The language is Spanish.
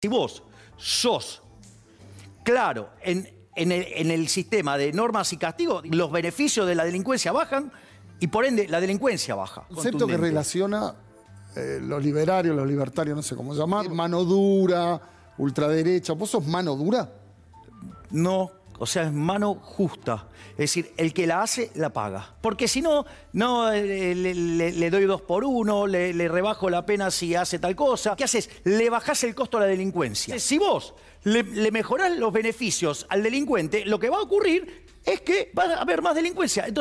Si vos sos claro en, en el, en el sistema de normas y castigos, los beneficios de la delincuencia bajan y por ende la delincuencia baja. Concepto que relaciona eh, los liberarios, los libertarios, no sé cómo llamar, mano dura, ultraderecha. ¿Vos sos mano dura? No, o sea, es mano justa. Es decir, el que la hace, la paga. Porque si no, no eh, le, doy dos por uno, le, le rebajo la pena si hace tal cosa. ¿Qué haces? Le bajás el costo a la delincuencia. Si vos le, le mejorás los beneficios al delincuente, lo que va a ocurrir es que va a haber más delincuencia. Entonces,